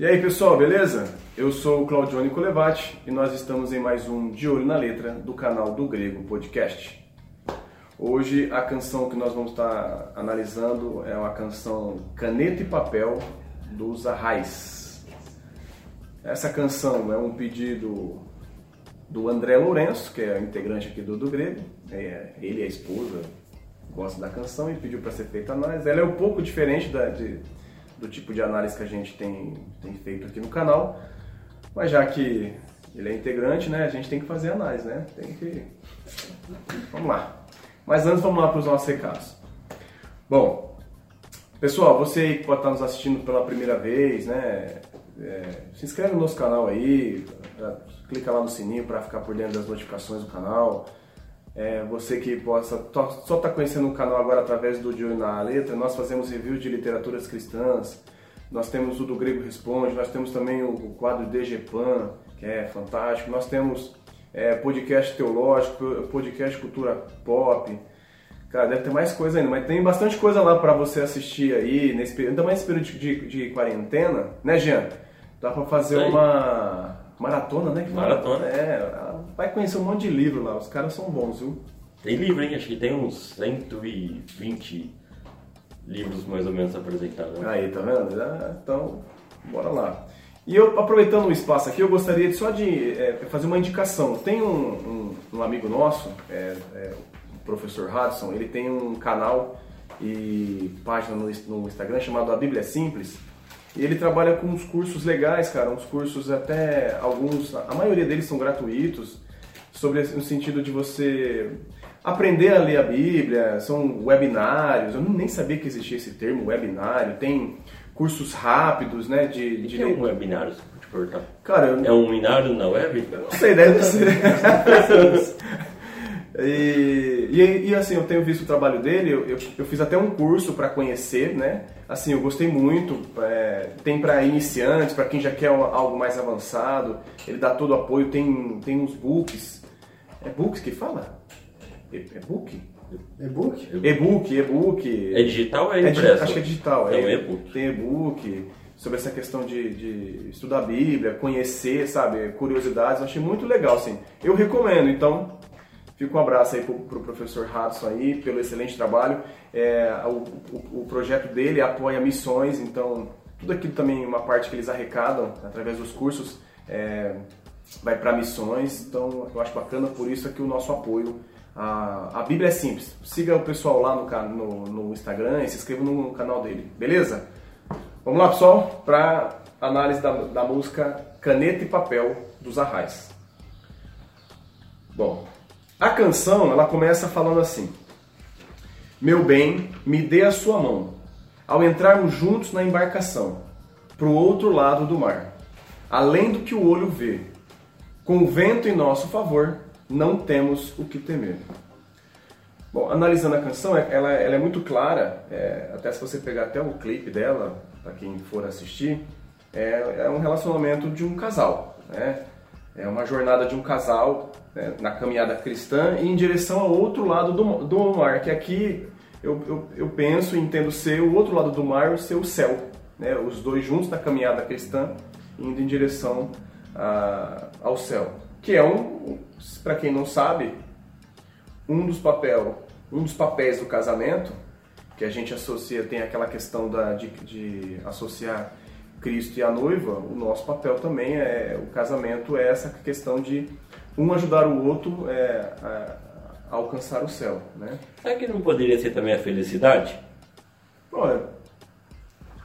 E aí pessoal, beleza? Eu sou o Claudione Colevati e nós estamos em mais um De Olho na Letra do canal do Grego Podcast. Hoje a canção que nós vamos estar analisando é uma canção Caneta e Papel dos Arrais. Essa canção é um pedido do André Lourenço, que é integrante aqui do, do Grego. É, ele e a esposa gostam da canção e pediu para ser feita a análise. Ela é um pouco diferente da, de, do tipo de análise que a gente tem, tem feito aqui no canal, mas já que ele é integrante, né, a gente tem que fazer análise, né? Tem que. Vamos lá. Mas antes, vamos lá para os nossos recados. Bom, pessoal, você que pode estar nos assistindo pela primeira vez, né? É, se inscreve no nosso canal aí, clica lá no sininho para ficar por dentro das notificações do canal. É, você que possa só está conhecendo o canal agora através do De na Letra, nós fazemos reviews de literaturas cristãs, nós temos o do Grego Responde, nós temos também o, o quadro DGPAN, que é fantástico, nós temos é, podcast teológico, podcast cultura pop, cara, deve ter mais coisa ainda, mas tem bastante coisa lá para você assistir aí, nesse período, ainda mais nesse período de, de, de quarentena, né Jean? Dá para fazer uma Maratona, né? Maratona. É, vai conhecer um monte de livro lá, os caras são bons, viu? Tem livro, hein? Acho que tem uns 120 livros mais ou menos apresentados. Né? Aí, tá vendo? Então, bora lá. E eu, aproveitando o espaço aqui, eu gostaria de, só de é, fazer uma indicação. Tem um, um, um amigo nosso, é, é, o professor Hudson, ele tem um canal e página no, no Instagram chamado A Bíblia Simples. E ele trabalha com uns cursos legais, cara, uns cursos até alguns, a maioria deles são gratuitos, sobre no sentido de você aprender a ler a Bíblia, são webinários, eu nem sabia que existia esse termo, webinário, tem cursos rápidos, né, de... de... Que é um webinário, se te perguntar? Cara, eu... É um webinário na web? Eu não sei, deve ser. E, e, e, assim, eu tenho visto o trabalho dele, eu, eu, eu fiz até um curso para conhecer, né? Assim, eu gostei muito. É, tem para iniciantes, para quem já quer algo mais avançado, ele dá todo o apoio, tem, tem uns books. É books que fala? É, é book? E-book? E-book, e-book. É digital ou é impresso? É, acho que é digital. É, é e-book. Tem e-book sobre essa questão de, de, estudar a Bíblia, conhecer, sabe, curiosidades. Eu achei muito legal, assim. Eu recomendo, então Fica um abraço aí pro, pro professor Hudson aí, pelo excelente trabalho. É, o, o, o, projeto dele apoia missões, então tudo aquilo também, uma parte que eles arrecadam através dos cursos, é, vai para missões. Então eu acho bacana, por isso aqui o nosso apoio. A, a Bíblia é simples. Siga o pessoal lá no, no, no Instagram e se inscreva no, no canal dele, beleza? Vamos lá, pessoal, para análise da, da música Caneta e Papel dos Arrais. Bom, a canção, ela começa falando assim: Meu bem, me dê a sua mão, ao entrarmos juntos na embarcação, para o outro lado do mar, além do que o olho vê. Com o vento em nosso favor, não temos o que temer. Bom, analisando a canção, ela, ela é muito clara, é, até se você pegar até o clipe dela, para quem for assistir, é, é um relacionamento de um casal, né? É uma jornada de um casal né, na caminhada cristã em direção ao outro lado do, do mar, que aqui eu, eu, eu penso e entendo ser o outro lado do mar, ser o céu. Né, os dois juntos na caminhada cristã, indo em direção a, ao céu. Que é um, para quem não sabe, um dos papel, um dos papéis do casamento, que a gente associa, tem aquela questão da, de, de associar Cristo e a noiva, o nosso papel também é o casamento é essa questão de um ajudar o outro é, a, a, alcançar o céu, né? Será que não poderia ser também a felicidade? Olha,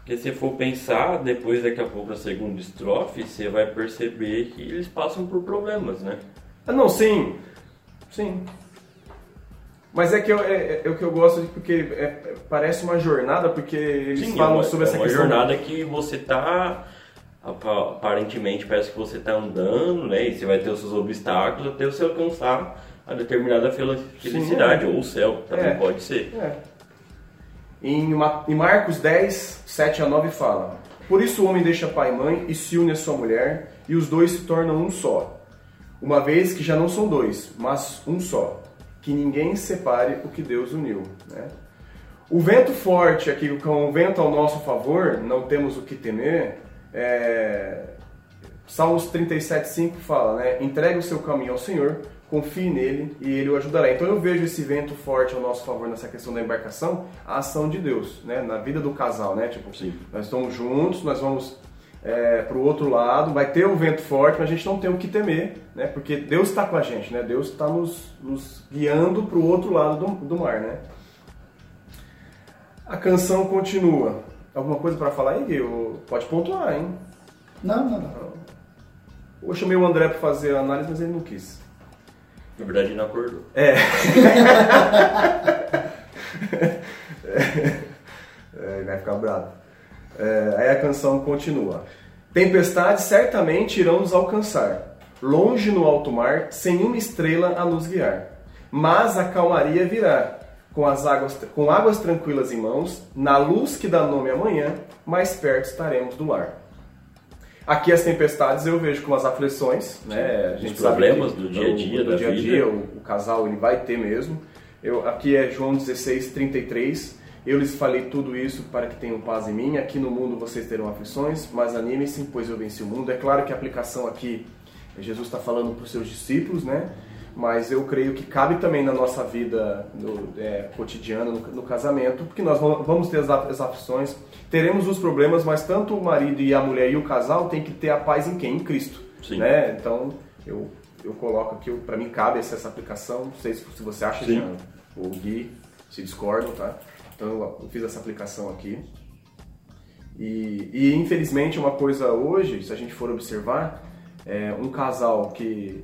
porque se for pensar, depois daqui a pouco a segunda estrofe, você vai perceber que eles passam por problemas, né? Ah, não, sim, sim. Mas é que eu, é, é o que eu gosto de, porque é, parece uma jornada, porque eles Sim, falam é uma, sobre essa é uma questão. jornada que você tá aparentemente parece que você está andando, né? E você vai ter os seus obstáculos até você alcançar a determinada felicidade, Sim, é. ou o céu, também é. pode ser. É. Em, em Marcos 10, 7 a 9 fala: Por isso o homem deixa pai e mãe e se une à sua mulher, e os dois se tornam um só. Uma vez que já não são dois, mas um só que ninguém separe o que Deus uniu. Né? O vento forte aqui, com o vento ao nosso favor, não temos o que temer, É, Salmos 37,5 fala, né? Entregue o seu caminho ao Senhor, confie nele e ele o ajudará. Então eu vejo esse vento forte ao nosso favor nessa questão da embarcação, a ação de Deus, né? Na vida do casal, né? Tipo, Sim. nós estamos juntos, nós vamos é, para o outro lado, vai ter um vento forte, mas a gente não tem o que temer, né? Porque Deus está com a gente, né? Deus está nos, nos, guiando para o outro lado do, do mar, né? A canção continua. Alguma coisa para falar aí, Gui? Pode pontuar, hein? Não, não, não. Eu chamei o André para fazer a análise, mas ele não quis. Na verdade, ele não acordou. É. é. Ele vai ficar bravo. É, aí a canção continua. Tempestades certamente irão nos alcançar, longe no alto mar, sem uma estrela a nos guiar. Mas a calmaria virá, com, as águas, com águas tranquilas em mãos, na luz que dá nome amanhã, mais perto estaremos do lar. Aqui as tempestades eu vejo como as aflições, né? Os problemas do dia a dia, do, do dia a dia, o, o, casal ele vai ter mesmo. Eu, aqui é João 16, 33. Eu lhes falei tudo isso para que tenham paz em mim. Aqui no mundo vocês terão aflições, mas animem-se, pois eu venci o mundo. É claro que a aplicação aqui, Jesus está falando para os seus discípulos, né? mas eu creio que cabe também na nossa vida no, é, cotidiana, no, no, casamento, porque nós vamos ter as, as aflições, teremos os problemas, mas tanto o marido e a mulher e o casal tem que ter a paz em quem? Em Cristo. Sim. Né? Então, eu, eu coloco aqui, para mim cabe essa, essa, aplicação, não sei se, se você acha, Sim. Jean, o Gui se discordam, tá? Então eu, fiz essa aplicação aqui. E, e, infelizmente uma coisa hoje, se a gente for observar, é um casal que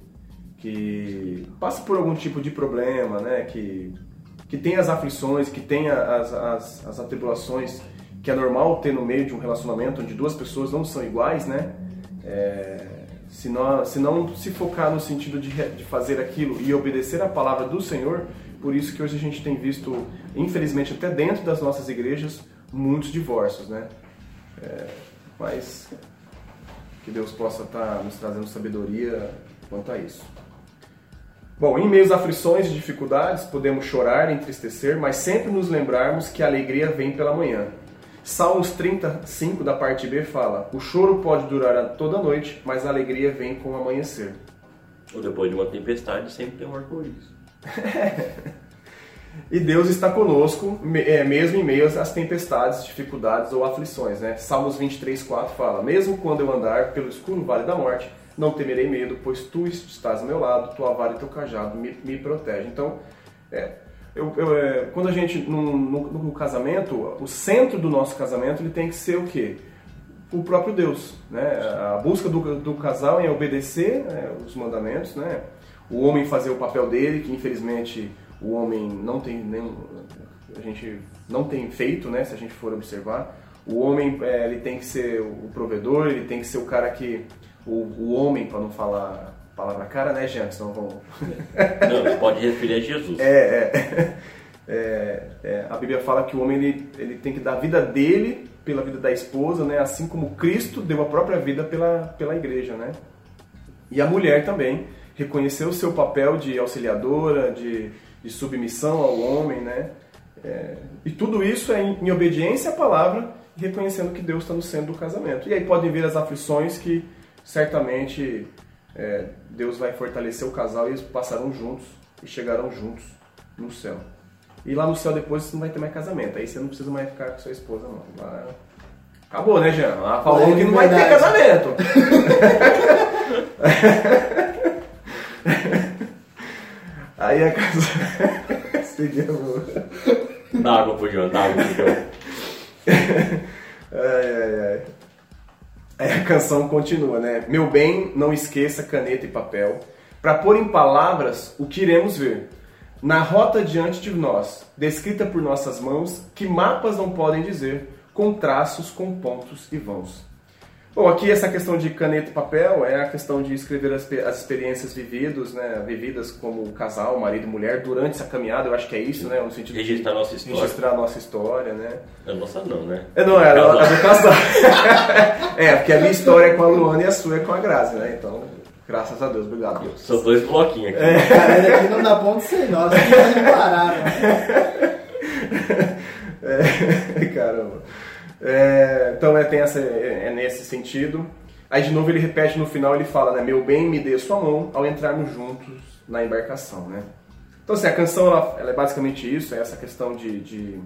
que passa por algum tipo de problema, né? Que, que tem as aflições, que tem as, as, as atribulações que é normal ter no meio de um relacionamento onde duas pessoas não são iguais, né? É, se, não, se não se focar no sentido de, de fazer aquilo e obedecer a palavra do Senhor, por isso que hoje a gente tem visto, infelizmente, até dentro das nossas igrejas, muitos divórcios, né? É, mas que Deus possa estar tá nos trazendo sabedoria quanto a isso. Bom, em meio às aflições e dificuldades, podemos chorar, entristecer, mas sempre nos lembrarmos que a alegria vem pela manhã. Salmos 35, da parte B, fala: O choro pode durar toda a noite, mas a alegria vem com o amanhecer. Ou depois de uma tempestade, sempre tem um arco-íris. e Deus está conosco, é, mesmo em meio às tempestades, dificuldades ou aflições. Né? Salmos 23, 4 fala: Mesmo quando eu andar pelo escuro vale da morte, não temerei medo, pois tu estás ao meu lado, tua vara e teu cajado me, me protege. Então, é, eu, eu, é, quando a gente, no, no, no, casamento, o centro do nosso casamento ele tem que ser o quê? O próprio Deus. Né? A busca do, do casal em obedecer né, os mandamentos, né? O homem fazer o papel dele, que infelizmente o homem não tem nem, a gente não tem feito, né, se a gente for observar. O homem é, ele tem que ser o provedor, ele tem que ser o cara que o, o homem, para não falar palavra cara, né, Jean? Senão vão... não, pode referir a Jesus. É, é, é, é, a Bíblia fala que o homem ele, ele tem que dar a vida dele pela vida da esposa, né? Assim como Cristo deu a própria vida pela, pela igreja, né? E a mulher também reconheceu o seu papel de auxiliadora, de, de submissão ao homem, né? É, e tudo isso é em, em obediência à palavra, reconhecendo que Deus está no centro do casamento. E aí podem vir as aflições que certamente é, Deus vai fortalecer o casal e eles passarão juntos e chegarão juntos no céu. E lá no céu depois você não vai ter mais casamento, aí você não precisa mais ficar com sua esposa não. Lá... Acabou, né, Jean? Ela falou é, que não vai ter casamento. aí a casa. Seria boa. Dá água pro dá água pro ai, ai, ai. Aí a canção continua, né? Meu bem, não esqueça caneta e papel, para pôr em palavras o que iremos ver. Na rota diante de nós, descrita por nossas mãos, que mapas não podem dizer, com traços, com pontos e vãos. Bom, aqui essa questão de caneta e papel é a questão de escrever as, as experiências vividas, né, vividas como casal, marido e mulher, durante essa caminhada, eu acho que é isso, né, no sentido registrar de nossa história. registrar a nossa história, né. A nossa não, né? É, não, é a, a do casal. é, porque a minha história é com a Luana e a sua é com a Grazi, né, então, graças a Deus, obrigado. Deus. São dois bloquinhos aqui. É. Cara, aqui não dá ponto sem nós, aqui vai parar, né? É, caramba. É, então é, tem essa, é, é nesse sentido. Aí de novo ele repete no final, ele fala, né? Meu bem, me dê sua mão ao entrarmos juntos na embarcação, né? Então assim, a canção ela, ela é basicamente isso, é essa questão de, de,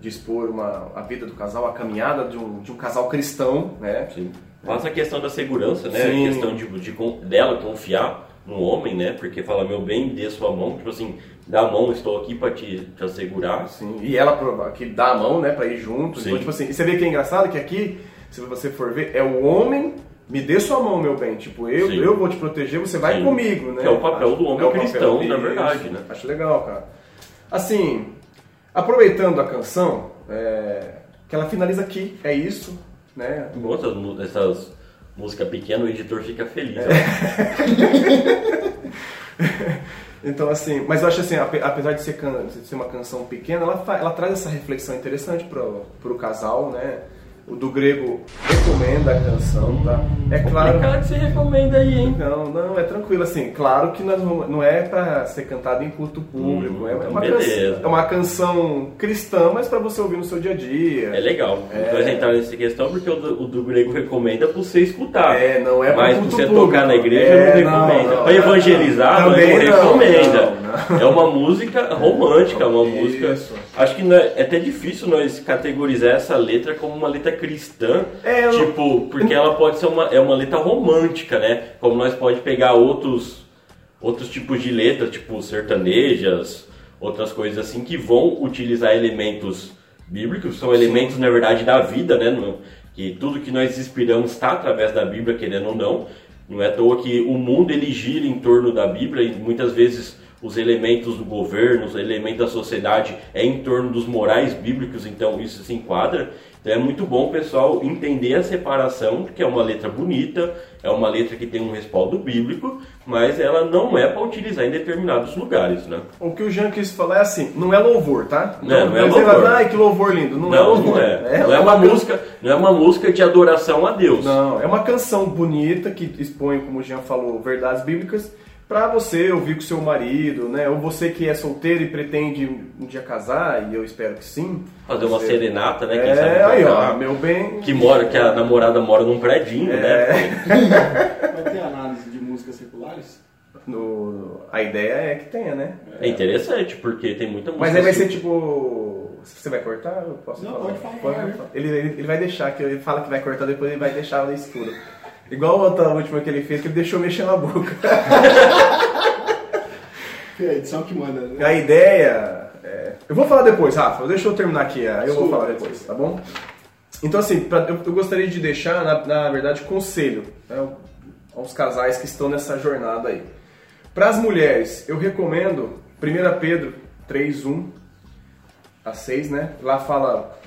de expor uma, a vida do casal, a caminhada de um, de um casal cristão, né? Sim. Passa a questão da segurança, né? Sim. A questão de, de dela confiar no homem, né? Porque fala, meu bem, dê sua mão, tipo assim, dá a mão, estou aqui para te, te assegurar. Assim, e ela que dá a mão, né, pra ir junto. Sim. Então, tipo assim, e você vê que é engraçado que aqui, se você for ver, é o homem, me dê sua mão, meu bem. Tipo, eu, Sim. eu vou te proteger, você vai Sim. comigo, né? Que é o papel do homem o papel cristão, na disso. verdade, né? Acho legal, cara. Assim, aproveitando a canção, é, que ela finaliza aqui, é isso, né? Bom, essas, essas músicas pequenas, o editor fica feliz. É. Então, assim, mas eu acho assim, ape- apesar de ser, de ser uma canção pequena, ela, ela traz essa reflexão interessante pro, pro casal, né? O do grego recomenda a canção, tá? É claro. Complicado que você recomenda aí, hein? Não, não, é tranquilo, assim, claro que nós não, não é pra ser cantado em culto público, Hum, é, uma beleza. canção, é uma canção cristã, mas pra você ouvir no seu dia a dia. É legal. É. Nós entrar nessa questão porque o do, o do grego recomenda pra você escutar. É, não é pra Mas pra você público. tocar na igreja É, não não, recomenda. não, pra é. evangelizar, Também não não, recomenda. É uma música romântica, uma Isso. música. Acho que é, é até difícil nós categorizar essa letra como uma letra cristã. É, não- tipo, porque ela pode ser uma, é uma letra romântica, né? Como nós pode pegar outros, outros tipos de letras, tipo sertanejas, outras coisas assim, que vão utilizar elementos bíblicos, são elementos, na verdade, da vida, né? No- que tudo que nós inspiramos está através da Bíblia, querendo ou não. Não é à toa que o mundo ele gira em torno da Bíblia e muitas vezes os elementos do governo, os elementos da sociedade é em torno dos morais bíblicos, então isso se enquadra. Então é muito bom pessoal entender a separação, que é uma letra bonita, é uma letra que tem um respaldo bíblico, mas ela não é para utilizar em determinados lugares, né? O que o Jean quis falar é assim, não é louvor, tá? Não, não é você vai louvor. Ai, que louvor lindo. Não, é Não, louvor. não é. Não é uma música, não é uma música de adoração a Deus. Não, é uma canção bonita que expõe, como o Jean falou, verdades bíblicas para você ouvir com seu marido, né? Ou você que é solteiro e pretende um dia casar, e eu espero que sim. Fazer uma Você- serenata, né? Quem sabe É, aí tocar. ó, meu bem. que mora, que a namorada mora num predinho, É. né? Vai ter análise de músicas seculares? No- a ideia é que tenha, né? É interessante, porque tem muita música. Mas aí vai assim. ser tipo. Você vai cortar? Eu posso Não, falar? pode falar. Ele, ele, ele vai deixar, que ele fala que vai cortar, depois ele vai deixar ela escura. Igual a outra última que ele fez, que ele deixou mexer na boca. É a edição que manda, né? A ideia. é- Eu vou falar depois, Rafa. Deixa eu terminar aqui, aí eu vou falar depois, tá bom? Então, assim, pra- eu, eu gostaria de deixar, na, na verdade, conselho né, aos casais que estão nessa jornada aí. Para as mulheres, eu recomendo 1 Pedro 3, 1 a 6, né? Lá fala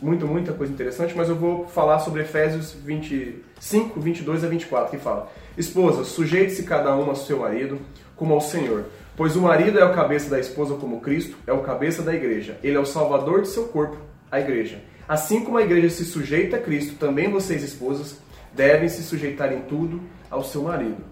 muito, muita coisa interessante, mas eu vou falar sobre Efésios 25, 22 a 24, que fala: Esposa, sujeite-se cada uma ao seu marido, como ao Senhor. Pois o marido é o cabeça da esposa, como Cristo é o cabeça da igreja. Ele é o salvador de seu corpo, a igreja. Assim como a igreja se sujeita a Cristo, também vocês, esposas, devem se sujeitar em tudo ao seu marido.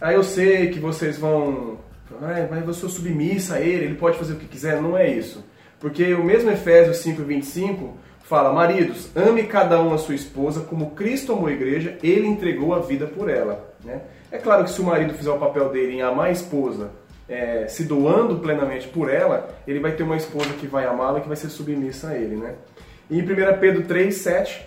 Aí eu sei que vocês vão. "Ai, mas eu sou submissa a ele, ele pode fazer o que quiser. Não é isso. Porque o mesmo Efésios 5,25 fala: Maridos, ame cada um a sua esposa como Cristo amou a igreja, ele entregou a vida por ela. Né? É claro que se o marido fizer o papel dele em amar a esposa, é, se doando plenamente por ela, ele vai ter uma esposa que vai amá-la e que vai ser submissa a ele. Né? E em 1 Pedro 3, 7,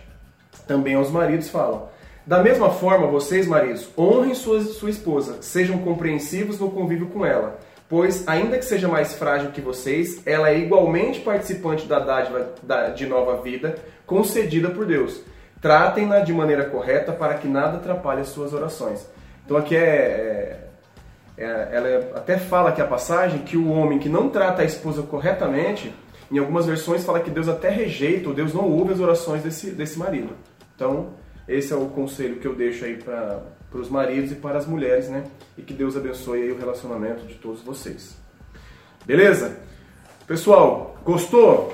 também aos maridos falam: Da mesma forma, vocês, maridos, honrem sua, sua esposa, sejam compreensivos no convívio com ela, pois, ainda que seja mais frágil que vocês, ela é igualmente participante da dádiva de nova vida concedida por Deus. Tratem-na de maneira correta para que nada atrapalhe as suas orações. Então aqui é, é- é- ela até fala que a passagem que o homem que não trata a esposa corretamente, em algumas versões fala que Deus até rejeita, ou Deus não ouve as orações desse, desse marido. Então, esse é o conselho que eu deixo aí para os maridos e para as mulheres, né? E que Deus abençoe aí o relacionamento de todos vocês. Beleza? Pessoal, gostou?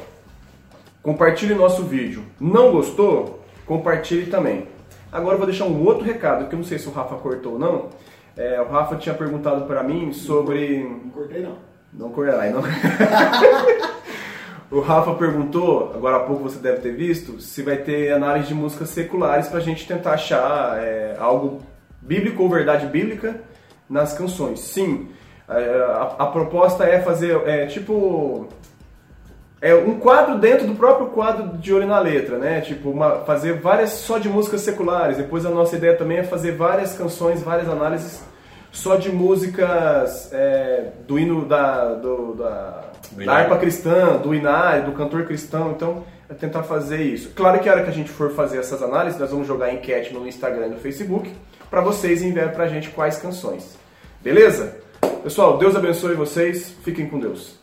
Compartilhe nosso vídeo. Não gostou? Compartilhe também. Agora eu vou deixar um outro recado, que eu não sei se o Rafa cortou ou não. É, o Rafa tinha perguntado para mim sobre Não cortei, não. não correrá, não. O Rafa perguntou, agora há pouco você deve ter visto, se vai ter análise de músicas seculares pra gente tentar achar é, algo bíblico ou verdade bíblica nas canções. Sim, é, a, a proposta é fazer, é, tipo, é um quadro dentro do próprio quadro de olho na letra, né? Tipo, uma, fazer várias só de músicas seculares. Depois a nossa ideia também é fazer várias canções, várias análises só de músicas é, do hino da, do, da, da harpa cristã, do inário, do cantor cristão. Então, é tentar fazer isso. Claro que a hora que a gente for fazer essas análises, nós vamos jogar enquete no Instagram e no Facebook para vocês enviarem pra gente quais canções. Beleza? Pessoal, Deus abençoe vocês. Fiquem com Deus.